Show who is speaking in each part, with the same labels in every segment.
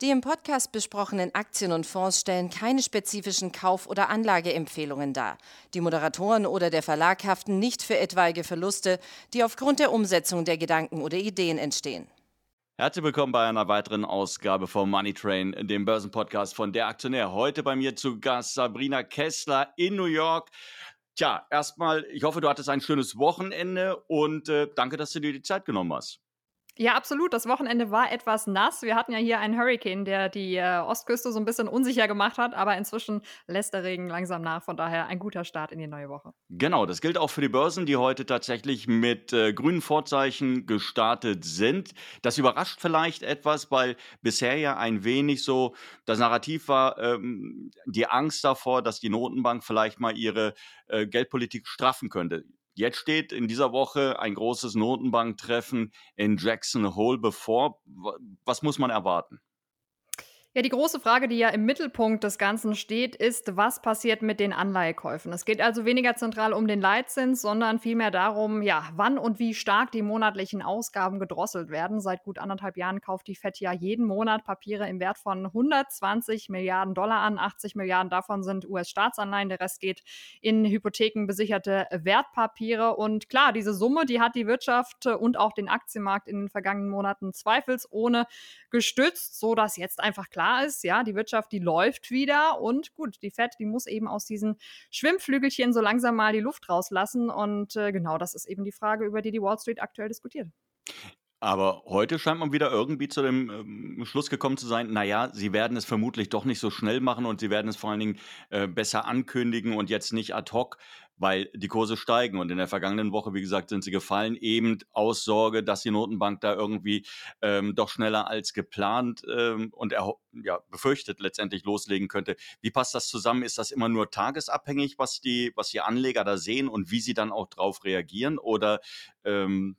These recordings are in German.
Speaker 1: Die im Podcast besprochenen Aktien und Fonds stellen keine spezifischen Kauf- oder Anlageempfehlungen dar. Die Moderatoren oder der Verlag haften nicht für etwaige Verluste, die aufgrund der Umsetzung der Gedanken oder Ideen entstehen.
Speaker 2: Herzlich willkommen bei einer weiteren Ausgabe vom Money Train, dem Börsenpodcast von Der Aktionär. Heute bei mir zu Gast Sabrina Kessler in New York. Tja, erstmal, ich hoffe, du hattest ein schönes Wochenende und äh, danke, dass du dir die Zeit genommen hast.
Speaker 3: Ja, absolut. Das Wochenende war etwas nass. Wir hatten ja hier einen Hurricane, der die äh, Ostküste so ein bisschen unsicher gemacht hat, aber inzwischen lässt der Regen langsam nach. Von daher ein guter Start in die neue Woche.
Speaker 2: Genau, das gilt auch für die Börsen, die heute tatsächlich mit äh, grünen Vorzeichen gestartet sind. Das überrascht vielleicht etwas, weil bisher ja ein wenig so das Narrativ war, ähm, die Angst davor, dass die Notenbank vielleicht mal ihre äh, Geldpolitik straffen könnte. Jetzt steht in dieser Woche ein großes Notenbanktreffen in Jackson Hole bevor. Was muss man erwarten?
Speaker 3: Ja, die große Frage, die ja im Mittelpunkt des Ganzen steht, ist, was passiert mit den Anleihekäufen? Es geht also weniger zentral um den Leitzins, sondern vielmehr darum, ja, wann und wie stark die monatlichen Ausgaben gedrosselt werden. Seit gut anderthalb Jahren kauft die FED ja jeden Monat Papiere im Wert von 120 Milliarden Dollar an. 80 Milliarden davon sind US-Staatsanleihen, der Rest geht in hypothekenbesicherte Wertpapiere. Und klar, diese Summe, die hat die Wirtschaft und auch den Aktienmarkt in den vergangenen Monaten zweifelsohne gestützt, sodass jetzt einfach klar ist, ja, die Wirtschaft, die läuft wieder und gut, die Fed, die muss eben aus diesen Schwimmflügelchen so langsam mal die Luft rauslassen und äh, genau das ist eben die Frage, über die die Wall Street aktuell diskutiert.
Speaker 2: Aber heute scheint man wieder irgendwie zu dem ähm, Schluss gekommen zu sein, naja, sie werden es vermutlich doch nicht so schnell machen und sie werden es vor allen Dingen äh, besser ankündigen und jetzt nicht ad hoc weil die Kurse steigen. Und in der vergangenen Woche, wie gesagt, sind sie gefallen, eben aus Sorge, dass die Notenbank da irgendwie ähm, doch schneller als geplant ähm, und ja, befürchtet letztendlich loslegen könnte. Wie passt das zusammen? Ist das immer nur tagesabhängig, was die, was die Anleger da sehen und wie sie dann auch drauf reagieren? Oder ähm,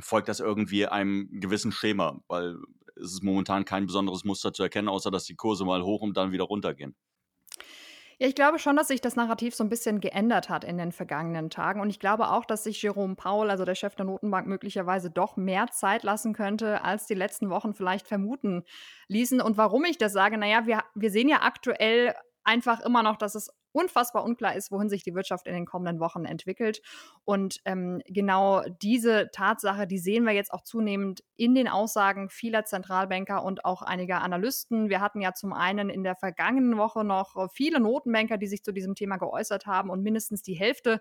Speaker 2: folgt das irgendwie einem gewissen Schema? Weil es ist momentan kein besonderes Muster zu erkennen, außer dass die Kurse mal hoch und dann wieder runtergehen.
Speaker 3: Ja, ich glaube schon, dass sich das Narrativ so ein bisschen geändert hat in den vergangenen Tagen. Und ich glaube auch, dass sich Jerome Powell, also der Chef der Notenbank, möglicherweise doch mehr Zeit lassen könnte, als die letzten Wochen vielleicht vermuten ließen. Und warum ich das sage, naja, wir, wir sehen ja aktuell einfach immer noch, dass es unfassbar unklar ist, wohin sich die Wirtschaft in den kommenden Wochen entwickelt. Und ähm, genau diese Tatsache, die sehen wir jetzt auch zunehmend in den Aussagen vieler Zentralbanker und auch einiger Analysten. Wir hatten ja zum einen in der vergangenen Woche noch viele Notenbanker, die sich zu diesem Thema geäußert haben und mindestens die Hälfte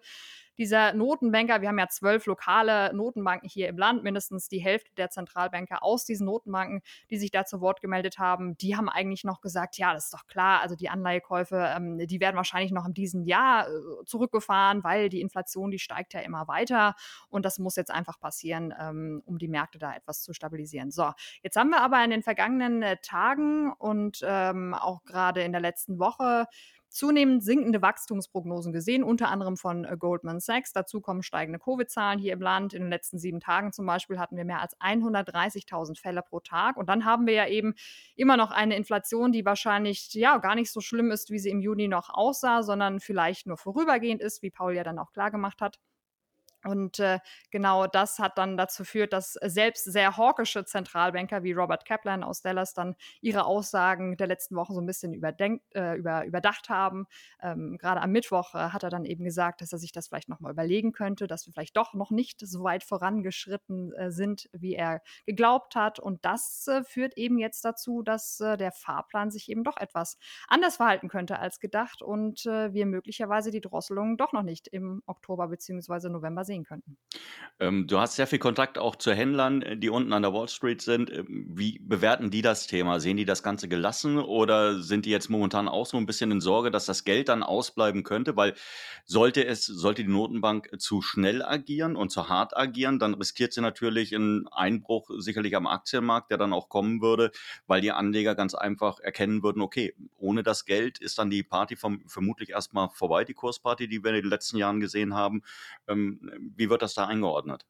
Speaker 3: dieser Notenbanker, wir haben ja zwölf lokale Notenbanken hier im Land, mindestens die Hälfte der Zentralbanker aus diesen Notenbanken, die sich da zu Wort gemeldet haben, die haben eigentlich noch gesagt, ja, das ist doch klar, also die Anleihekäufe, ähm, die werden wahrscheinlich noch in diesem Jahr äh, zurückgefahren, weil die Inflation, die steigt ja immer weiter und das muss jetzt einfach passieren, ähm, um die Märkte da etwas zu stabilisieren. So, jetzt haben wir aber in den vergangenen äh, Tagen und ähm, auch gerade in der letzten Woche zunehmend sinkende Wachstumsprognosen gesehen, unter anderem von äh, Goldman Sachs. Dazu kommen steigende Covid-Zahlen hier im Land. In den letzten sieben Tagen zum Beispiel hatten wir mehr als 130.000 Fälle pro Tag. Und dann haben wir ja eben immer noch eine Inflation, die wahrscheinlich ja gar nicht so schlimm ist, wie sie im Juni noch aussah, sondern vielleicht nur vorübergehend ist, wie Paul ja dann auch klar gemacht hat. Und äh, genau das hat dann dazu geführt, dass selbst sehr hawkische Zentralbanker wie Robert Kaplan aus Dallas dann ihre Aussagen der letzten Woche so ein bisschen überdenkt, äh, über, überdacht haben. Ähm, Gerade am Mittwoch äh, hat er dann eben gesagt, dass er sich das vielleicht nochmal überlegen könnte, dass wir vielleicht doch noch nicht so weit vorangeschritten äh, sind, wie er geglaubt hat. Und das äh, führt eben jetzt dazu, dass äh, der Fahrplan sich eben doch etwas anders verhalten könnte als gedacht und wir möglicherweise die Drosselung doch noch nicht im Oktober bzw. November sehen sehen könnten.
Speaker 2: Ähm, du hast sehr viel Kontakt auch zu Händlern, äh, die unten an der Wall Street sind. Ähm, wie bewerten die das Thema? Sehen die das Ganze gelassen oder sind die jetzt momentan auch so ein bisschen in Sorge, dass das Geld dann ausbleiben könnte? Weil sollte es, sollte die Notenbank zu schnell agieren und zu hart agieren, dann riskiert sie natürlich einen Einbruch sicherlich am Aktienmarkt, der dann auch kommen würde, weil die Anleger ganz einfach erkennen würden, okay, ohne das Geld ist dann die Party vom, vermutlich erstmal vorbei, die Kursparty, die wir in den letzten Jahren gesehen haben. Ähm, wie wird das da eingeordnet?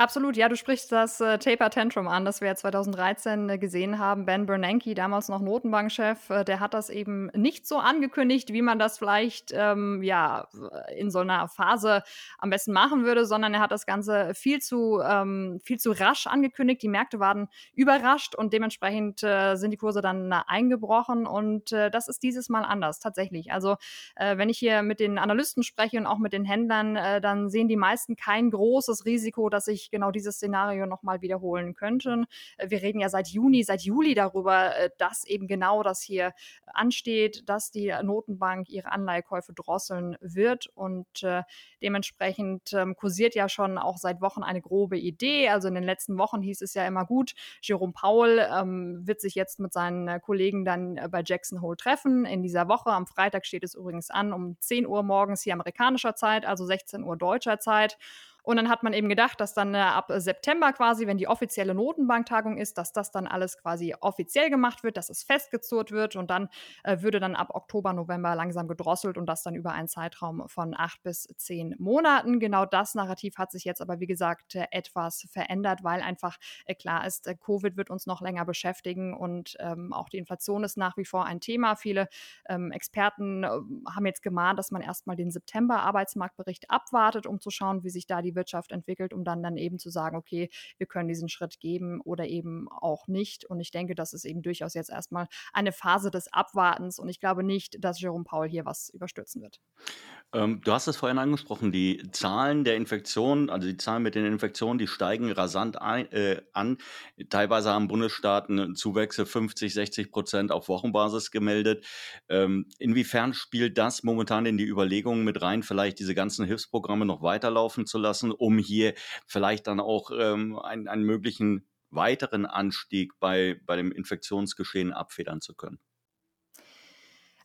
Speaker 3: Absolut, ja, du sprichst das äh, Taper Tantrum an, das wir 2013 äh, gesehen haben. Ben Bernanke, damals noch Notenbankchef, äh, der hat das eben nicht so angekündigt, wie man das vielleicht ähm, ja, in so einer Phase am besten machen würde, sondern er hat das Ganze viel zu, ähm, viel zu rasch angekündigt. Die Märkte waren überrascht und dementsprechend äh, sind die Kurse dann eingebrochen und äh, das ist dieses Mal anders, tatsächlich. Also äh, wenn ich hier mit den Analysten spreche und auch mit den Händlern, dann sehen die meisten kein großes Risiko, dass sich genau dieses Szenario nochmal wiederholen könnten. Äh, wir reden ja seit Juni, seit Juli darüber, äh, dass eben genau das hier ansteht, dass die Notenbank ihre Anleihekäufe drosseln wird und äh, dementsprechend ähm, kursiert ja schon auch seit Wochen eine grobe Idee. Also in den letzten Wochen hieß es ja immer gut, Jerome Powell ähm, wird sich jetzt mit seinen Kollegen dann bei Jackson Hole treffen. In dieser Woche, am Freitag steht es übrigens an, um 10 Uhr morgens hier amerikanischer Zeit, also 16 Uhr deutscher Zeit. Und dann hat man eben gedacht, dass dann äh, ab September quasi, wenn die offizielle Notenbanktagung ist, dass das dann alles quasi offiziell gemacht wird, dass es festgezurrt wird und dann äh, würde dann ab Oktober, November langsam gedrosselt und das dann über einen Zeitraum von acht bis zehn Monaten. Genau das Narrativ hat sich jetzt aber, wie gesagt, äh, etwas verändert, weil einfach äh, klar ist, äh, Covid wird uns noch länger beschäftigen und ähm, auch die Inflation ist nach wie vor ein Thema. Viele ähm, Experten äh, haben jetzt gemahnt, dass man erstmal den September-Arbeitsmarktbericht abwartet, um zu schauen, wie sich da die Wirtschaft entwickelt, um dann dann eben zu sagen, okay, wir können diesen Schritt geben oder eben auch nicht. Und ich denke, das ist eben durchaus jetzt erstmal eine Phase des Abwartens und ich glaube nicht, dass Jerome Paul hier was überstürzen wird.
Speaker 2: Ähm, du hast es vorhin angesprochen, die Zahlen der Infektionen, also die Zahlen mit den Infektionen, die steigen rasant ein, äh, an. Teilweise haben Bundesstaaten Zuwächse 50, 60 Prozent auf Wochenbasis gemeldet. Ähm, inwiefern spielt das momentan in die Überlegungen mit rein, vielleicht diese ganzen Hilfsprogramme noch weiterlaufen zu lassen, um hier vielleicht dann auch ähm, einen, einen möglichen weiteren Anstieg bei, bei dem Infektionsgeschehen abfedern zu können?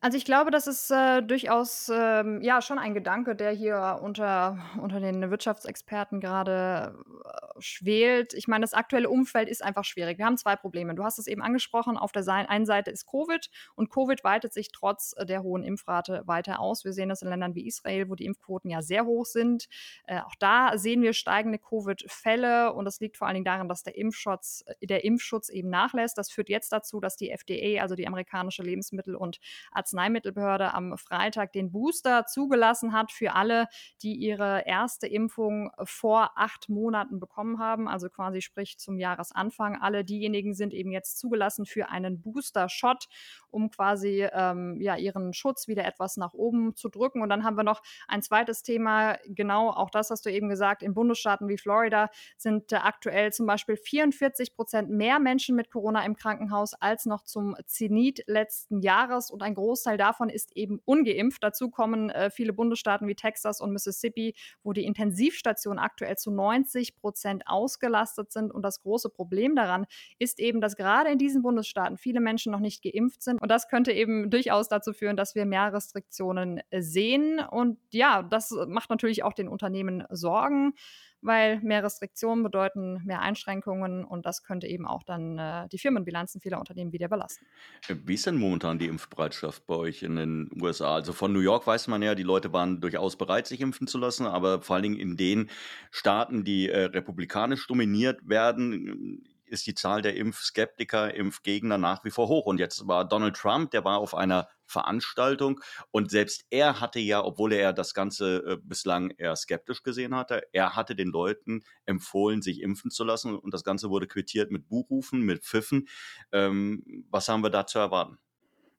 Speaker 3: Also, ich glaube, das ist, äh, durchaus, ähm, ja, schon ein Gedanke, der hier unter unter den Wirtschaftsexperten gerade äh, schwelt. Ich meine, das aktuelle Umfeld ist einfach schwierig. Wir haben zwei Probleme. Du hast es eben angesprochen, auf der einen Seite ist Covid und Covid weitet sich trotz äh, der hohen Impfrate weiter aus. Wir sehen das in Ländern wie Israel, wo die Impfquoten ja sehr hoch sind. Äh, auch da sehen wir steigende Covid-Fälle und das liegt vor allen Dingen daran, dass der Impfschutz äh, der Impfschutz eben nachlässt. Das führt jetzt dazu, dass die FDA, also die amerikanische Lebensmittel und Arzneimittel Arzneimittelbehörde am Freitag den Booster zugelassen hat für alle, die ihre erste Impfung vor acht Monaten bekommen haben, also quasi sprich zum Jahresanfang. Alle diejenigen sind eben jetzt zugelassen für einen Booster-Shot, um quasi ähm, ja, ihren Schutz wieder etwas nach oben zu drücken. Und dann haben wir noch ein zweites Thema, genau auch das hast du eben gesagt, in Bundesstaaten wie Florida sind äh, aktuell zum Beispiel 44 Prozent mehr Menschen mit Corona im Krankenhaus als noch zum Zenit letzten Jahres und ein großes Großteil davon ist eben ungeimpft. Dazu kommen äh, viele Bundesstaaten wie Texas und Mississippi, wo die Intensivstationen aktuell zu 90 Prozent ausgelastet sind. Und das große Problem daran ist eben, dass gerade in diesen Bundesstaaten viele Menschen noch nicht geimpft sind. Und das könnte eben durchaus dazu führen, dass wir mehr Restriktionen äh, sehen. Und ja, das macht natürlich auch den Unternehmen Sorgen weil mehr Restriktionen bedeuten mehr Einschränkungen und das könnte eben auch dann äh, die Firmenbilanzen vieler Unternehmen wieder belasten.
Speaker 2: Wie ist denn momentan die Impfbereitschaft bei euch in den USA? Also von New York weiß man ja, die Leute waren durchaus bereit, sich impfen zu lassen, aber vor allen Dingen in den Staaten, die äh, republikanisch dominiert werden, ist die Zahl der Impfskeptiker, Impfgegner nach wie vor hoch. Und jetzt war Donald Trump, der war auf einer Veranstaltung und selbst er hatte ja, obwohl er das Ganze äh, bislang eher skeptisch gesehen hatte, er hatte den Leuten empfohlen, sich impfen zu lassen und das Ganze wurde quittiert mit Buchrufen, mit Pfiffen. Ähm, was haben wir da zu erwarten?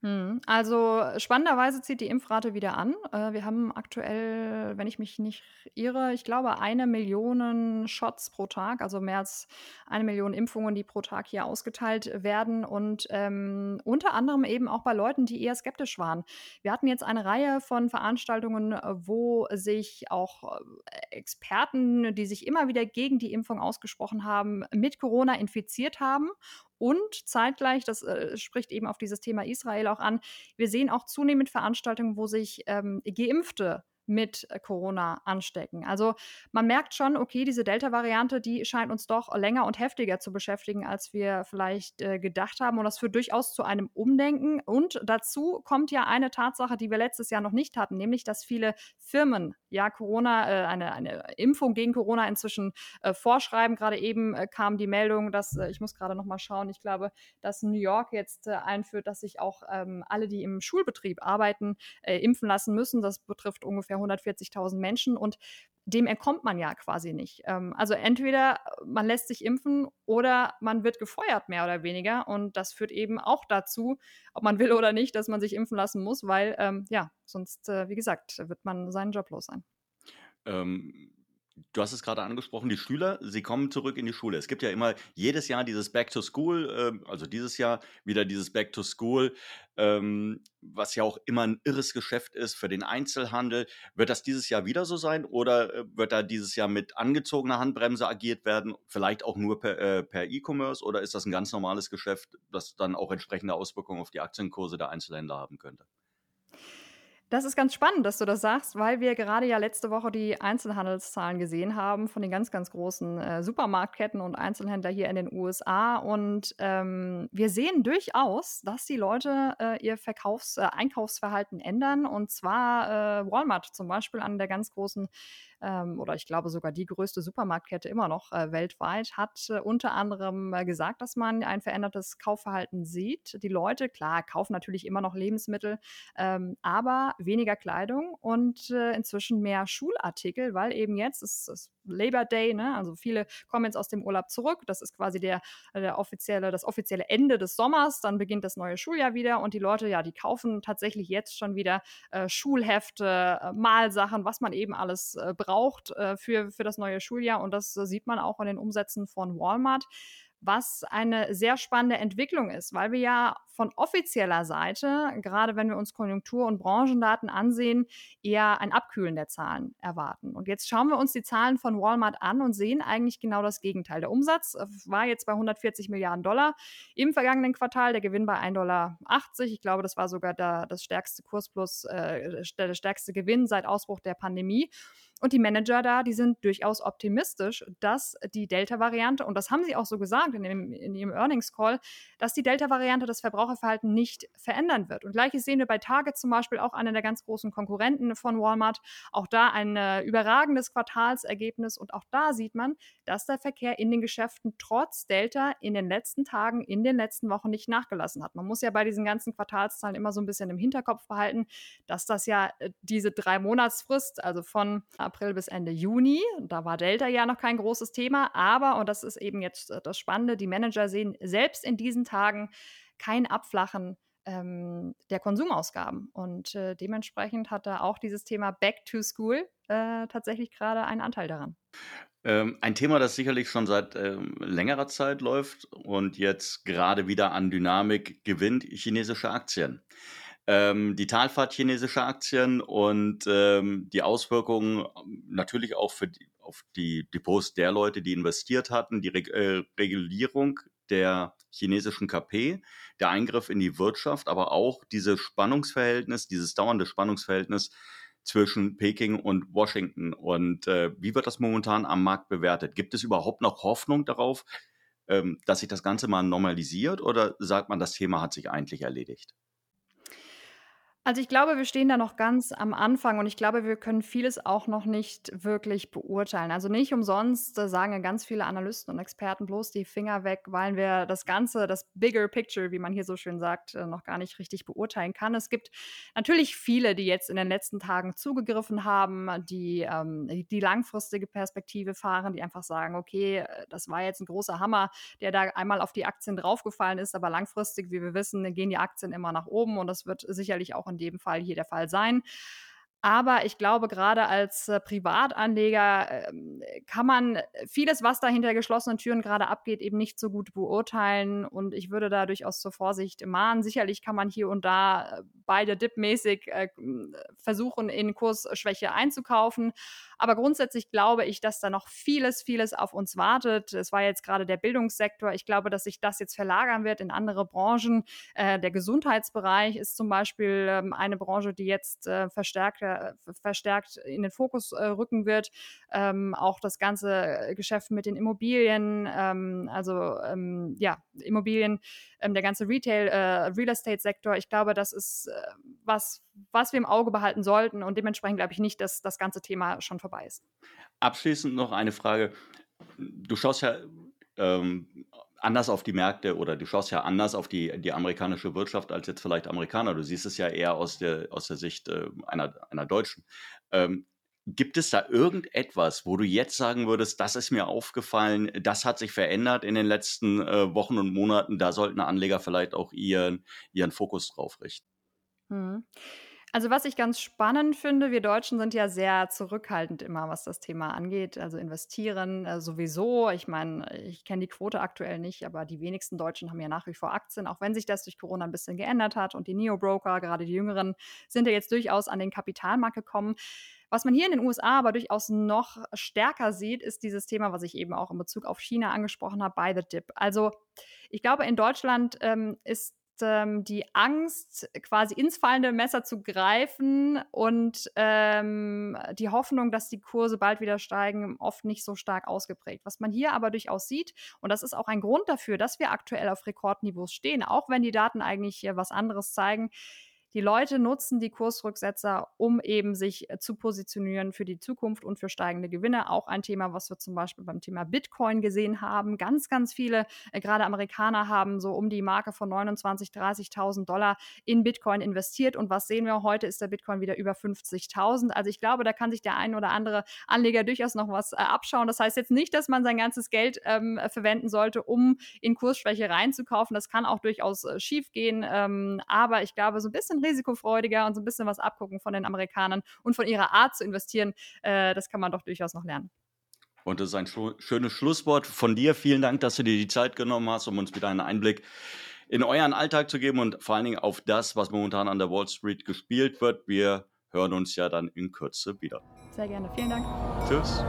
Speaker 3: Mhm. Also, spannenderweise zieht die Impfrate wieder an. Äh, wir haben aktuell, wenn ich mich nicht irre, ich glaube, eine Million Shots pro Tag, also mehr als eine Million Impfungen, die pro Tag hier ausgeteilt werden und ähm, unter anderem eben auch bei Leuten, die eher skeptisch waren. Wir hatten jetzt eine Reihe von Veranstaltungen, wo sich auch äh, Experten, die sich immer wieder gegen die Impfung ausgesprochen haben, mit Corona infiziert haben und zeitgleich, das äh, spricht eben auf dieses Thema Israel auch an, wir sehen auch zunehmend Veranstaltungen, wo sich ähm, Geimpfte mit äh, Corona anstecken. Also man merkt schon, okay, diese Delta-Variante, die scheint uns doch länger und heftiger zu beschäftigen, als wir vielleicht äh, gedacht haben. Und das führt durchaus zu einem Umdenken. Und dazu kommt ja eine Tatsache, die wir letztes Jahr noch nicht hatten, nämlich dass viele Firmen ja Corona, äh, eine, eine Impfung gegen Corona inzwischen äh, vorschreiben. Gerade eben äh, kam die Meldung, dass, äh, ich muss gerade noch mal schauen, ich glaube, dass New York jetzt äh, einführt, dass sich auch ähm, alle, die im Schulbetrieb arbeiten, äh, impfen lassen müssen. Das betrifft ungefähr 140.000 Menschen und dem entkommt man ja quasi nicht. Ähm, also entweder man lässt sich impfen oder man wird gefeuert, mehr oder weniger. Und das führt eben auch dazu, ob man will oder nicht, dass man sich impfen lassen muss, weil ähm, ja, sonst, äh, wie gesagt, wird man seinen Job los sein.
Speaker 2: Ähm, Du hast es gerade angesprochen, die Schüler, sie kommen zurück in die Schule. Es gibt ja immer jedes Jahr dieses Back to School, äh, also dieses Jahr wieder dieses Back to School, ähm, was ja auch immer ein irres Geschäft ist für den Einzelhandel. Wird das dieses Jahr wieder so sein oder äh, wird da dieses Jahr mit angezogener Handbremse agiert werden, vielleicht auch nur per, äh, per E-Commerce oder ist das ein ganz normales Geschäft, das dann auch entsprechende Auswirkungen auf die Aktienkurse der Einzelhändler haben könnte?
Speaker 3: Das ist ganz spannend, dass du das sagst, weil wir gerade ja letzte Woche die Einzelhandelszahlen gesehen haben von den ganz, ganz großen äh, Supermarktketten und Einzelhändler hier in den USA. Und ähm, wir sehen durchaus, dass die Leute äh, ihr Verkaufs-, äh, Einkaufsverhalten ändern. Und zwar äh, Walmart zum Beispiel, einer der ganz großen ähm, oder ich glaube sogar die größte Supermarktkette immer noch äh, weltweit, hat äh, unter anderem äh, gesagt, dass man ein verändertes Kaufverhalten sieht. Die Leute, klar, kaufen natürlich immer noch Lebensmittel, ähm, aber weniger Kleidung und äh, inzwischen mehr Schulartikel, weil eben jetzt ist, ist Labor Day, ne? also viele kommen jetzt aus dem Urlaub zurück. Das ist quasi der, der offizielle, das offizielle Ende des Sommers. Dann beginnt das neue Schuljahr wieder und die Leute, ja, die kaufen tatsächlich jetzt schon wieder äh, Schulhefte, äh, Malsachen, was man eben alles äh, braucht äh, für, für das neue Schuljahr. Und das äh, sieht man auch an den Umsätzen von Walmart was eine sehr spannende Entwicklung ist, weil wir ja von offizieller Seite, gerade wenn wir uns Konjunktur- und Branchendaten ansehen, eher ein Abkühlen der Zahlen erwarten. Und jetzt schauen wir uns die Zahlen von Walmart an und sehen eigentlich genau das Gegenteil. Der Umsatz äh, war jetzt bei 140 Milliarden Dollar im vergangenen Quartal, der Gewinn bei 1,80 Dollar. Ich glaube, das war sogar der, das stärkste Kursplus, äh, der stärkste Gewinn seit Ausbruch der Pandemie. Und die Manager da, die sind durchaus optimistisch, dass die Delta-Variante, und das haben sie auch so gesagt in, dem, in ihrem Earnings-Call, dass die Delta-Variante das Verbraucherverhalten nicht verändern wird. Und gleiches sehen wir bei Target zum Beispiel, auch einer der ganz großen Konkurrenten von Walmart. Auch da ein äh, überragendes Quartalsergebnis. Und auch da sieht man, dass der Verkehr in den Geschäften trotz Delta in den letzten Tagen, in den letzten Wochen nicht nachgelassen hat. Man muss ja bei diesen ganzen Quartalszahlen immer so ein bisschen im Hinterkopf behalten, dass das ja äh, diese drei Monatsfrist, also von April bis Ende Juni. Da war Delta ja noch kein großes Thema, aber, und das ist eben jetzt äh, das Spannende, die Manager sehen selbst in diesen Tagen kein Abflachen ähm, der Konsumausgaben. Und äh, dementsprechend hat da auch dieses Thema Back to School äh, tatsächlich gerade einen Anteil daran.
Speaker 2: Ähm, ein Thema, das sicherlich schon seit ähm, längerer Zeit läuft und jetzt gerade wieder an Dynamik gewinnt, chinesische Aktien ähm, die Talfahrt chinesischer Aktien und ähm, die Auswirkungen ähm, natürlich auch für die, auf die Depots der Leute, die investiert hatten, die Reg äh, Regulierung der chinesischen KP, der Eingriff in die Wirtschaft, aber auch dieses Spannungsverhältnis, dieses dauernde Spannungsverhältnis zwischen Peking und Washington. Und äh, wie wird das momentan am Markt bewertet? Gibt es überhaupt noch Hoffnung darauf, ähm, dass sich das Ganze mal normalisiert oder sagt man, das Thema hat sich eigentlich erledigt?
Speaker 3: Also, ich glaube, wir stehen da noch ganz am Anfang und ich glaube, wir können vieles auch noch nicht wirklich beurteilen. Also, nicht umsonst sagen ja ganz viele Analysten und Experten bloß die Finger weg, weil wir das Ganze, das Bigger Picture, wie man hier so schön sagt, äh, noch gar nicht richtig beurteilen kann. Es gibt natürlich viele, die jetzt in den letzten Tagen zugegriffen haben, die ähm, die langfristige Perspektive fahren, die einfach sagen: „Okay, äh, das war jetzt ein großer Hammer, der da einmal auf die Aktien draufgefallen ist, aber langfristig, wie wir wissen, gehen die Aktien immer nach oben und das wird sicherlich auch in dem Fall hier der Fall sein. Aber ich glaube, gerade als äh, Privatanleger äh, kann man vieles, was da hinter geschlossenen Türen gerade abgeht, eben nicht so gut beurteilen. Und ich würde da durchaus zur Vorsicht mahnen. Sicherlich kann man hier und da äh, beide dipmäßig äh, versuchen, in Kursschwäche einzukaufen. Aber grundsätzlich glaube ich, dass da noch vieles, vieles auf uns wartet. Es war jetzt gerade der Bildungssektor. Ich glaube, dass sich das jetzt verlagern wird in andere Branchen. Äh, der Gesundheitsbereich ist zum Beispiel ähm, eine Branche, die jetzt äh, verstärkt ver verstärkt in den Fokus äh, rücken wird. Ähm, auch das ganze Geschäft mit den Immobilien, ähm, also ähm, ja, Immobilien, ähm, der ganze Retail, äh, Real Estate Sektor. Ich glaube, das ist äh, was, was wir im Auge behalten sollten und dementsprechend glaube ich nicht, dass das ganze Thema schon vorbei ist.
Speaker 2: Abschließend noch eine Frage. Du schaust ja ähm, anders auf die Märkte oder du schaust ja anders auf die, die amerikanische Wirtschaft als jetzt vielleicht Amerikaner. Du siehst es ja eher aus der, aus der Sicht äh, einer, einer Deutschen. Ähm, gibt es da irgendetwas, wo du jetzt sagen würdest, das ist mir aufgefallen, das hat sich verändert in den letzten äh, Wochen und Monaten, da sollten Anleger vielleicht auch ihren, ihren Fokus drauf richten?
Speaker 3: Hm. Also was ich ganz spannend finde, wir Deutschen sind ja sehr zurückhaltend immer, was das Thema angeht. Also investieren äh, sowieso. Ich meine, ich kenne die Quote aktuell nicht, aber die wenigsten Deutschen haben ja nach wie vor Aktien, auch wenn sich das durch Corona ein bisschen geändert hat. Und die Neo-Broker, gerade die Jüngeren, sind ja jetzt durchaus an den Kapitalmarkt gekommen. Was man hier in den USA aber durchaus noch stärker sieht, ist dieses Thema, was ich eben auch in Bezug auf China angesprochen habe, by the dip. Also ich glaube, in Deutschland ähm, ist ähm, die Angst, quasi ins fallende Messer zu greifen und ähm, die Hoffnung, dass die Kurse bald wieder steigen, oft nicht so stark ausgeprägt. Was man hier aber durchaus sieht, und das ist auch ein Grund dafür, dass wir aktuell auf Rekordniveaus stehen, auch wenn die Daten eigentlich hier was anderes zeigen, die Leute nutzen die Kursrücksetzer, um eben sich äh, zu positionieren für die Zukunft und für steigende Gewinne. Auch ein Thema, was wir zum Beispiel beim Thema Bitcoin gesehen haben. Ganz, ganz viele, äh, gerade Amerikaner, haben so um die Marke von 29.000, 30.000 Dollar in Bitcoin investiert. Und was sehen wir heute? Ist der Bitcoin wieder über 50.000. Also ich glaube, da kann sich der ein oder andere Anleger durchaus noch was äh, abschauen. Das heißt jetzt nicht, dass man sein ganzes Geld ähm, verwenden sollte, um in Kursschwäche reinzukaufen. Das kann auch durchaus äh, schief gehen. Ähm, aber ich glaube, so ein bisschen risikofreudiger und so ein bisschen was abgucken von den Amerikanern und von ihrer Art zu investieren, äh, das kann man doch durchaus noch lernen.
Speaker 2: Und das ist ein schönes Schlusswort von dir. Vielen Dank, dass du dir die Zeit genommen hast, um uns wieder einen Einblick in euren Alltag zu geben und vor allen Dingen auf das, was momentan an der Wall Street gespielt wird. Wir hören uns ja dann in Kürze wieder.
Speaker 3: Sehr gerne. Vielen Dank.
Speaker 2: Tschüss.